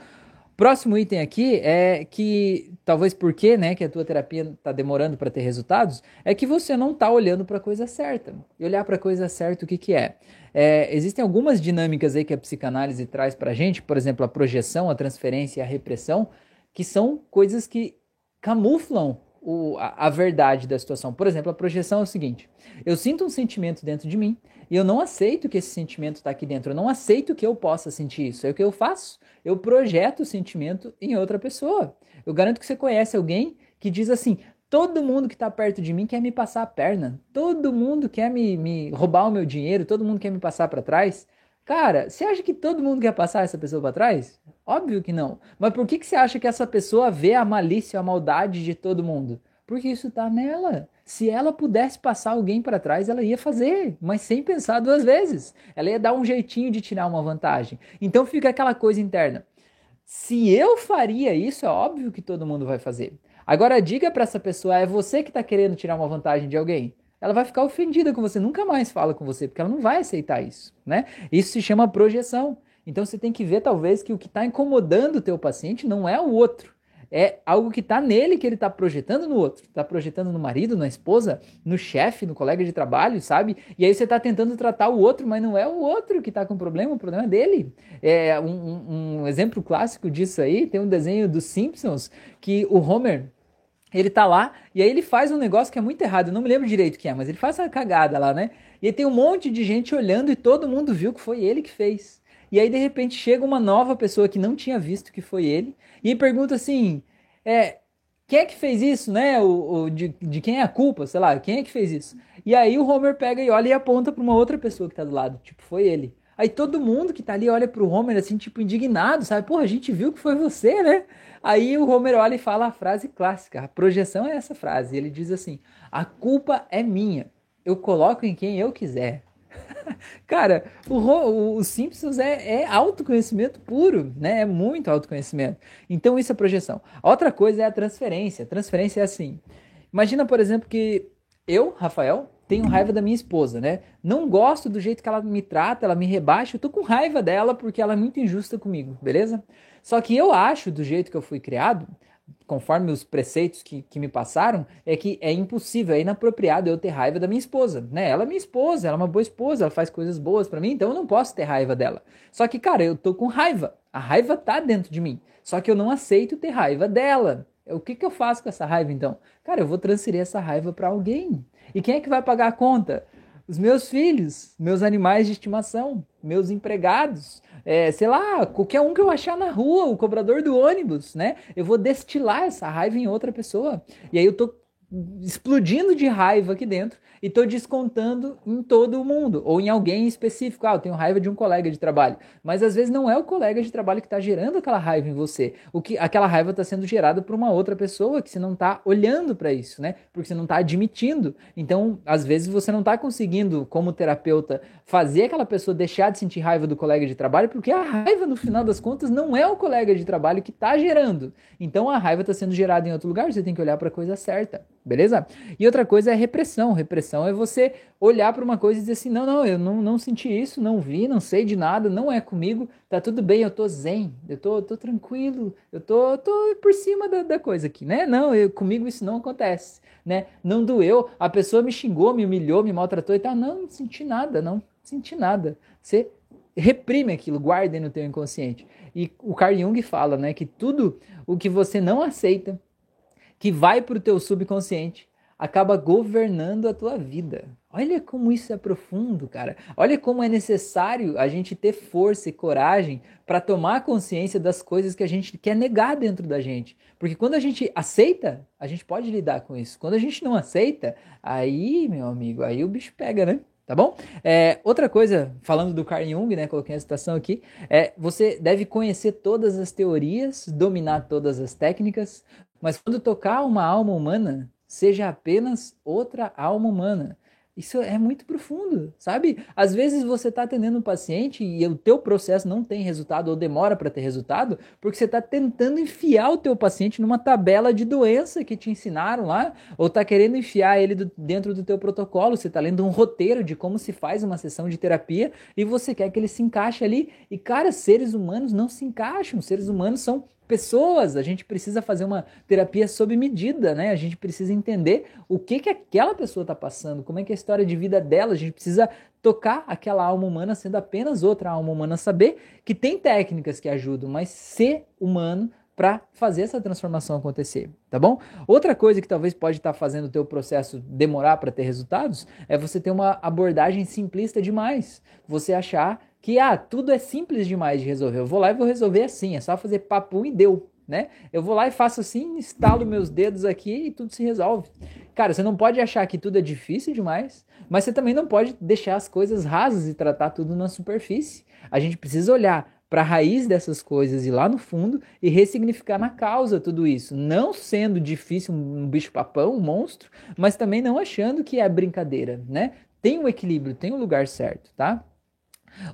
Próximo item aqui é que, talvez porque né, que a tua terapia está demorando para ter resultados, é que você não está olhando para a coisa certa. E olhar para a coisa certa, o que, que é? é? Existem algumas dinâmicas aí que a psicanálise traz para a gente, por exemplo, a projeção, a transferência e a repressão, que são coisas que camuflam o, a, a, verdade da situação. Por exemplo, a projeção é o seguinte: eu sinto um sentimento dentro de mim e eu não aceito que esse sentimento está aqui dentro. Eu não aceito que eu possa sentir isso. É o que eu faço. Eu projeto o sentimento em outra pessoa. Eu garanto que você conhece alguém que diz assim: todo mundo que está perto de mim quer me passar a perna, todo mundo quer me, me roubar o meu dinheiro, todo mundo quer me passar para trás. Cara, você acha que todo mundo quer passar essa pessoa para trás? Óbvio que não. Mas por que, que você acha que essa pessoa vê a malícia, a maldade de todo mundo? Porque isso está nela. Se ela pudesse passar alguém para trás, ela ia fazer, mas sem pensar duas vezes. Ela ia dar um jeitinho de tirar uma vantagem. Então fica aquela coisa interna. Se eu faria isso, é óbvio que todo mundo vai fazer. Agora diga para essa pessoa, é você que está querendo tirar uma vantagem de alguém? Ela vai ficar ofendida com você, nunca mais fala com você, porque ela não vai aceitar isso, né? Isso se chama projeção. Então você tem que ver talvez que o que está incomodando o teu paciente não é o outro, é algo que está nele que ele está projetando no outro, está projetando no marido, na esposa, no chefe, no colega de trabalho, sabe? E aí você está tentando tratar o outro, mas não é o outro que está com problema, o problema é dele. É um, um exemplo clássico disso aí tem um desenho dos Simpsons que o Homer ele tá lá e aí ele faz um negócio que é muito errado, eu não me lembro direito o que é, mas ele faz uma cagada lá, né? E aí tem um monte de gente olhando e todo mundo viu que foi ele que fez. E aí de repente chega uma nova pessoa que não tinha visto que foi ele e pergunta assim: é, quem é que fez isso, né? O, o de, de, quem é a culpa, sei lá, quem é que fez isso? E aí o Homer pega e olha e aponta para uma outra pessoa que tá do lado, tipo, foi ele. Aí todo mundo que tá ali olha pro Homer assim, tipo, indignado, sabe? Porra, a gente viu que foi você, né? Aí o Homer olha e fala a frase clássica. A projeção é essa frase. Ele diz assim: A culpa é minha. Eu coloco em quem eu quiser. Cara, o, o, Simpsons é, é, autoconhecimento puro, né? É muito autoconhecimento. Então isso é projeção. A outra coisa é a transferência. transferência é assim. Imagina, por exemplo, que eu, Rafael, tenho raiva da minha esposa, né? Não gosto do jeito que ela me trata, ela me rebaixa, eu tô com raiva dela porque ela é muito injusta comigo, beleza? Só que eu acho, do jeito que eu fui criado, conforme os preceitos que, que me passaram, é que é impossível, é inapropriado eu ter raiva da minha esposa, né? Ela é minha esposa, ela é uma boa esposa, ela faz coisas boas para mim, então eu não posso ter raiva dela. Só que, cara, eu tô com raiva. A raiva tá dentro de mim. Só que eu não aceito ter raiva dela. O que, que eu faço com essa raiva então? Cara, eu vou transferir essa raiva para alguém. E quem é que vai pagar a conta? Os meus filhos, meus animais de estimação, meus empregados, é, sei lá, qualquer um que eu achar na rua, o cobrador do ônibus, né? Eu vou destilar essa raiva em outra pessoa. E aí eu tô explodindo de raiva aqui dentro e tô descontando em todo mundo ou em alguém específico. Ah, eu tenho raiva de um colega de trabalho, mas às vezes não é o colega de trabalho que está gerando aquela raiva em você. O que aquela raiva está sendo gerada por uma outra pessoa que você não está olhando para isso, né? Porque você não está admitindo. Então, às vezes você não está conseguindo, como terapeuta, fazer aquela pessoa deixar de sentir raiva do colega de trabalho, porque a raiva no final das contas não é o colega de trabalho que está gerando. Então, a raiva está sendo gerada em outro lugar. Você tem que olhar para a coisa certa. Beleza? E outra coisa é repressão. Repressão é você olhar para uma coisa e dizer assim: não, não, eu não, não senti isso, não vi, não sei de nada, não é comigo, tá tudo bem, eu tô zen, eu tô, tô tranquilo, eu tô, tô por cima da, da coisa aqui, né? Não, eu, comigo isso não acontece, né? Não doeu, a pessoa me xingou, me humilhou, me maltratou e tal. Não, não senti nada, não senti nada. Você reprime aquilo, guarde no teu inconsciente. E o Carl Jung fala, né, que tudo o que você não aceita que vai para o teu subconsciente, acaba governando a tua vida. Olha como isso é profundo, cara. Olha como é necessário a gente ter força e coragem para tomar consciência das coisas que a gente quer negar dentro da gente. Porque quando a gente aceita, a gente pode lidar com isso. Quando a gente não aceita, aí, meu amigo, aí o bicho pega, né? Tá bom? É, outra coisa, falando do Carl Jung, né? Coloquei a citação aqui. É, você deve conhecer todas as teorias, dominar todas as técnicas, mas quando tocar uma alma humana, seja apenas outra alma humana. Isso é muito profundo, sabe? Às vezes você está atendendo um paciente e o teu processo não tem resultado ou demora para ter resultado, porque você está tentando enfiar o teu paciente numa tabela de doença que te ensinaram lá, ou está querendo enfiar ele do, dentro do teu protocolo. Você está lendo um roteiro de como se faz uma sessão de terapia e você quer que ele se encaixe ali. E cara, seres humanos não se encaixam. Seres humanos são pessoas, a gente precisa fazer uma terapia sob medida, né? A gente precisa entender o que que aquela pessoa está passando, como é que é a história de vida dela, a gente precisa tocar aquela alma humana sendo apenas outra alma humana, saber que tem técnicas que ajudam, mas ser humano para fazer essa transformação acontecer, tá bom? Outra coisa que talvez pode estar tá fazendo o teu processo demorar para ter resultados é você ter uma abordagem simplista demais. Você achar que ah, tudo é simples demais de resolver. Eu vou lá e vou resolver assim, é só fazer papo e deu, né? Eu vou lá e faço assim, instalo meus dedos aqui e tudo se resolve. Cara, você não pode achar que tudo é difícil demais, mas você também não pode deixar as coisas rasas e tratar tudo na superfície. A gente precisa olhar para a raiz dessas coisas e lá no fundo e ressignificar na causa tudo isso, não sendo difícil um bicho papão, um monstro, mas também não achando que é brincadeira, né? Tem um equilíbrio, tem um lugar certo, tá?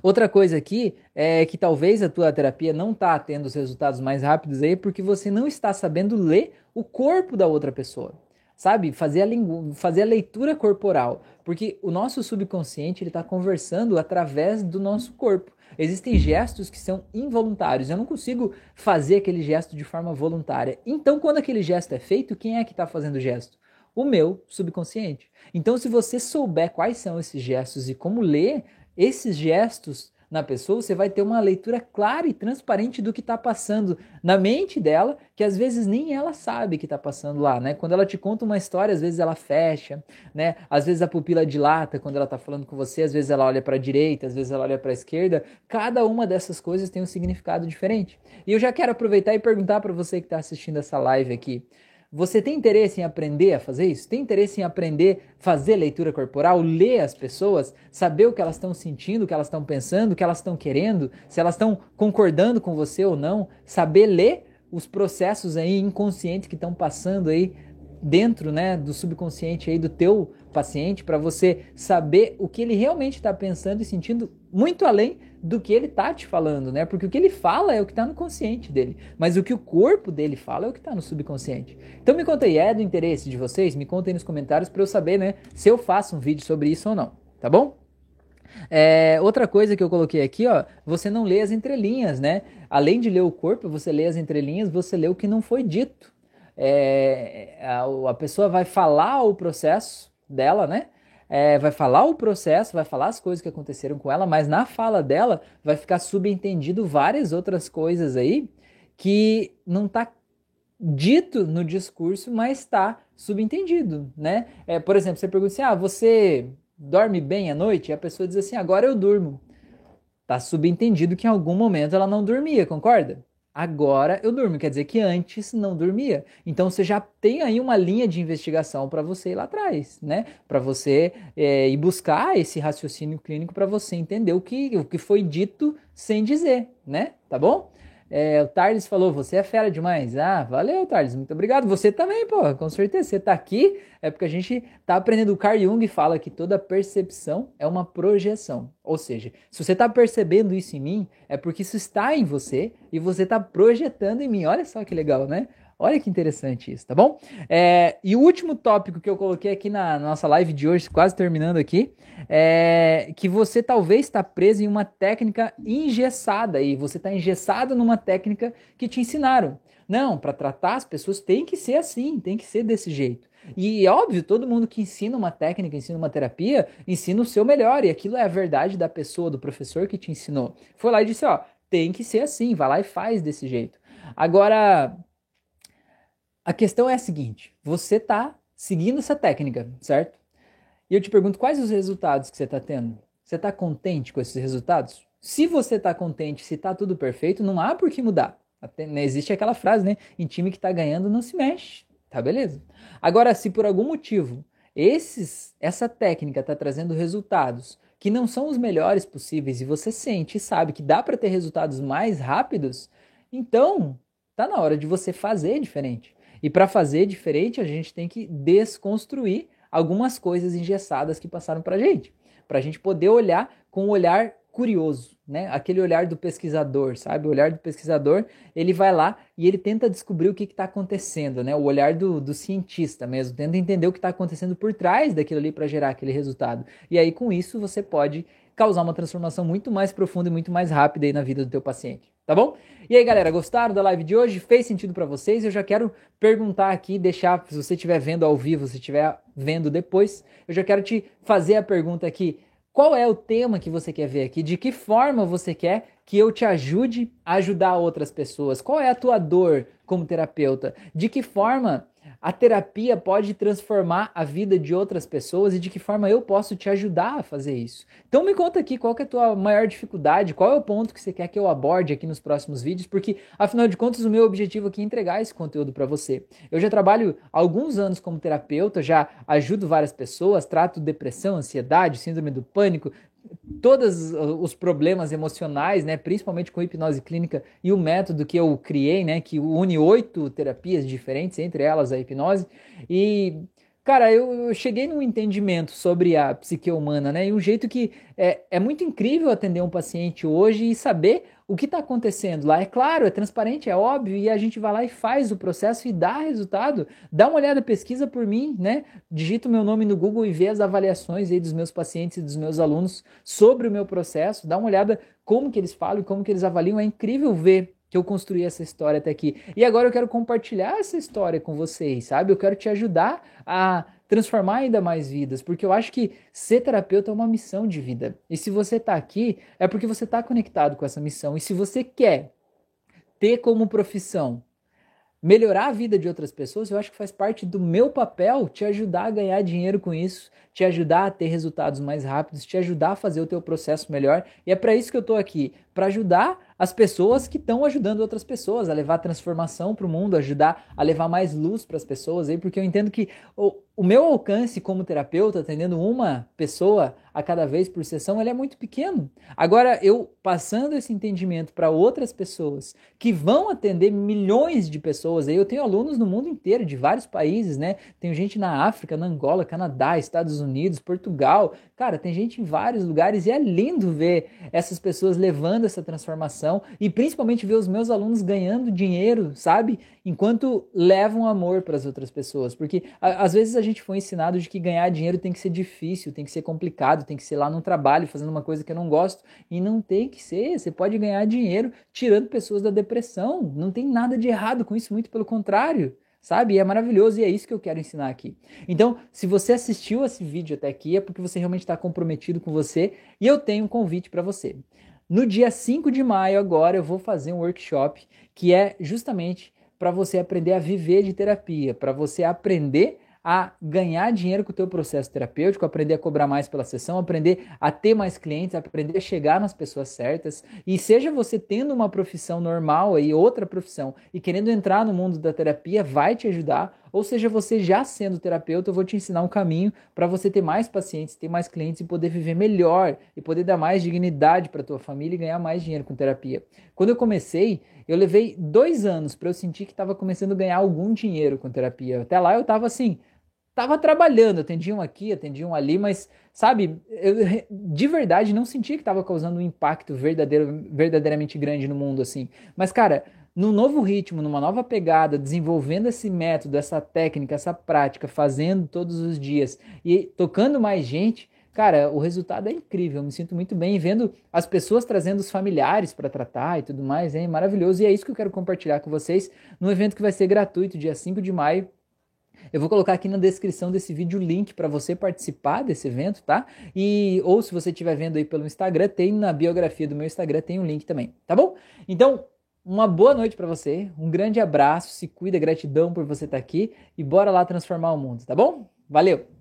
Outra coisa aqui é que talvez a tua terapia não está tendo os resultados mais rápidos aí porque você não está sabendo ler o corpo da outra pessoa. Sabe? Fazer a, lingu... fazer a leitura corporal. Porque o nosso subconsciente ele está conversando através do nosso corpo. Existem gestos que são involuntários. Eu não consigo fazer aquele gesto de forma voluntária. Então, quando aquele gesto é feito, quem é que está fazendo o gesto? O meu subconsciente. Então, se você souber quais são esses gestos e como ler, esses gestos na pessoa, você vai ter uma leitura clara e transparente do que está passando na mente dela, que às vezes nem ela sabe que está passando lá, né? Quando ela te conta uma história, às vezes ela fecha, né? Às vezes a pupila dilata quando ela está falando com você, às vezes ela olha para a direita, às vezes ela olha para a esquerda. Cada uma dessas coisas tem um significado diferente. E eu já quero aproveitar e perguntar para você que está assistindo essa live aqui. Você tem interesse em aprender a fazer isso? Tem interesse em aprender a fazer leitura corporal, ler as pessoas, saber o que elas estão sentindo, o que elas estão pensando, o que elas estão querendo, se elas estão concordando com você ou não, saber ler os processos aí inconscientes que estão passando aí dentro, né, do subconsciente aí do teu paciente para você saber o que ele realmente está pensando e sentindo muito além do que ele tá te falando, né? Porque o que ele fala é o que está no consciente dele, mas o que o corpo dele fala é o que está no subconsciente. Então me conta aí, é do interesse de vocês? Me contem nos comentários para eu saber, né, se eu faço um vídeo sobre isso ou não, tá bom? É, outra coisa que eu coloquei aqui, ó, você não lê as entrelinhas, né? Além de ler o corpo, você lê as entrelinhas, você lê o que não foi dito. É, a, a pessoa vai falar o processo dela, né? é, vai falar o processo, vai falar as coisas que aconteceram com ela, mas na fala dela vai ficar subentendido várias outras coisas aí que não está dito no discurso, mas está subentendido, né? É, por exemplo, você pergunta assim, ah, você dorme bem à noite? E a pessoa diz assim, agora eu durmo. Tá subentendido que em algum momento ela não dormia, concorda? Agora eu durmo. Quer dizer que antes não dormia. Então você já tem aí uma linha de investigação para você ir lá atrás, né? Para você é, ir buscar esse raciocínio clínico para você entender o que, o que foi dito sem dizer, né? Tá bom? É, o Tarles falou, você é fera demais. Ah, valeu, Tarles, muito obrigado. Você também, pô, com certeza. Você tá aqui é porque a gente tá aprendendo. O Carl Jung fala que toda percepção é uma projeção. Ou seja, se você tá percebendo isso em mim, é porque isso está em você e você tá projetando em mim. Olha só que legal, né? Olha que interessante isso, tá bom? É, e o último tópico que eu coloquei aqui na, nossa live de hoje, quase terminando aqui, é que você talvez está preso em uma técnica engessada e você está engessado numa técnica que te ensinaram. Não, para tratar as pessoas tem que ser assim, tem que ser desse jeito. E óbvio, todo mundo que ensina uma técnica, ensina uma terapia, ensina o seu melhor. E aquilo é a verdade da pessoa, do professor que te ensinou. Foi lá e disse: ó, tem que ser assim, vai lá e faz desse jeito. Agora, a questão é a seguinte: você está seguindo essa técnica, certo? E eu te pergunto quais os resultados que você está tendo. Você está contente com esses resultados? Se você está contente, se está tudo perfeito, não há por que mudar. Até, né, existe aquela frase, né? Em time que está ganhando não se mexe. Tá beleza. Agora, se por algum motivo esses, essa técnica está trazendo resultados que não são os melhores possíveis e você sente e sabe que dá para ter resultados mais rápidos, então tá na hora de você fazer diferente. E para fazer diferente, a gente tem que desconstruir algumas coisas engessadas que passaram para a gente, para a gente poder olhar com um olhar curioso, né? Aquele olhar do pesquisador, sabe? O olhar do pesquisador, ele vai lá e ele tenta descobrir o que está acontecendo, né? O olhar do, do cientista mesmo, tenta entender o que está acontecendo por trás daquilo ali para gerar aquele resultado. E aí, com isso, você pode causar uma transformação muito mais profunda e muito mais rápida aí na vida do teu paciente, tá bom? E aí, galera, gostaram da live de hoje? Fez sentido para vocês? Eu já quero perguntar aqui, deixar, se você estiver vendo ao vivo, se estiver vendo depois, eu já quero te fazer a pergunta aqui. Qual é o tema que você quer ver aqui? De que forma você quer que eu te ajude a ajudar outras pessoas? Qual é a tua dor como terapeuta? De que forma a terapia pode transformar a vida de outras pessoas e de que forma eu posso te ajudar a fazer isso. Então me conta aqui qual é a tua maior dificuldade, qual é o ponto que você quer que eu aborde aqui nos próximos vídeos, porque afinal de contas o meu objetivo aqui é entregar esse conteúdo para você. Eu já trabalho há alguns anos como terapeuta, já ajudo várias pessoas, trato depressão, ansiedade, síndrome do pânico, todos os problemas emocionais, né, principalmente com hipnose clínica e o método que eu criei, né, que une oito terapias diferentes, entre elas a hipnose. E, cara, eu, eu cheguei num entendimento sobre a psique humana, né, e um jeito que é, é muito incrível atender um paciente hoje e saber o que está acontecendo lá. É claro, é transparente, é óbvio, e a gente vai lá e faz o processo e dá resultado. Dá uma olhada, pesquisa por mim, né? Digita o meu nome no Google e vê as avaliações aí dos meus pacientes e dos meus alunos sobre o meu processo. Dá uma olhada como que eles falam e como que eles avaliam. É incrível ver que eu construí essa história até aqui. E agora eu quero compartilhar essa história com vocês, sabe? Eu quero te ajudar a transformar ainda mais vidas, porque eu acho que ser terapeuta é uma missão de vida. E se você está aqui, é porque você está conectado com essa missão. E se você quer ter como profissão melhorar a vida de outras pessoas, eu acho que faz parte do meu papel te ajudar a ganhar dinheiro com isso, te ajudar a ter resultados mais rápidos, te ajudar a fazer o teu processo melhor. E é para isso que eu estou aqui, para ajudar as pessoas que estão ajudando outras pessoas a levar transformação para o mundo, ajudar a levar mais luz para as pessoas aí, porque eu entendo que o, o meu alcance como terapeuta, atendendo uma pessoa a cada vez por sessão, ele é muito pequeno. Agora, eu passando esse entendimento para outras pessoas que vão atender milhões de pessoas, aí eu tenho alunos no mundo inteiro, de vários países, né? Tenho gente na África, na Angola, Canadá, Estados Unidos, Portugal. Cara, tem gente em vários lugares e é lindo ver essas pessoas levando essa transformação e principalmente ver os meus alunos ganhando dinheiro, sabe? Enquanto levam amor para as outras pessoas. Porque a, às vezes a gente foi ensinado de que ganhar dinheiro tem que ser difícil, tem que ser complicado, tem que ser lá no trabalho fazendo uma coisa que eu não gosto. E não tem que ser. Você pode ganhar dinheiro tirando pessoas da depressão. Não tem nada de errado com isso, muito pelo contrário sabe? E é maravilhoso e é isso que eu quero ensinar aqui. Então, se você assistiu esse vídeo até aqui, é porque você realmente está comprometido com você e eu tenho um convite para você. No dia 5 de maio, agora, eu vou fazer um workshop que é justamente para você aprender a viver de terapia, para você aprender a ganhar dinheiro com o teu processo terapêutico, aprender a cobrar mais pela sessão, aprender a ter mais clientes, aprender a chegar nas pessoas certas. E seja você tendo uma profissão normal aí, outra profissão, e querendo entrar no mundo da terapia, vai te ajudar. Ou seja, você já sendo terapeuta, eu vou te ensinar um caminho para você ter mais pacientes, ter mais clientes e poder viver melhor e poder dar mais dignidade para tua família e ganhar mais dinheiro com terapia. Quando eu comecei, eu levei dois anos para eu sentir que estava começando a ganhar algum dinheiro com terapia. Até lá eu estava assim, tava trabalhando, atendiam aqui, atendiam ali, mas, sabe, eu de verdade não sentia que estava causando um impacto verdadeiro, verdadeiramente grande no mundo, assim. Mas, cara, num novo ritmo, numa nova pegada, desenvolvendo esse método, essa técnica, essa prática, fazendo todos os dias e tocando mais gente, cara, o resultado é incrível. Eu me sinto muito bem vendo as pessoas trazendo os familiares para tratar e tudo mais, é maravilhoso. E é isso que eu quero compartilhar com vocês no evento que vai ser gratuito, dia 5 de maio, eu vou colocar aqui na descrição desse vídeo o link para você participar desse evento, tá? E ou se você estiver vendo aí pelo Instagram, tem na biografia do meu Instagram tem um link também, tá bom? Então, uma boa noite para você, um grande abraço, se cuida, gratidão por você estar tá aqui e bora lá transformar o mundo, tá bom? Valeu.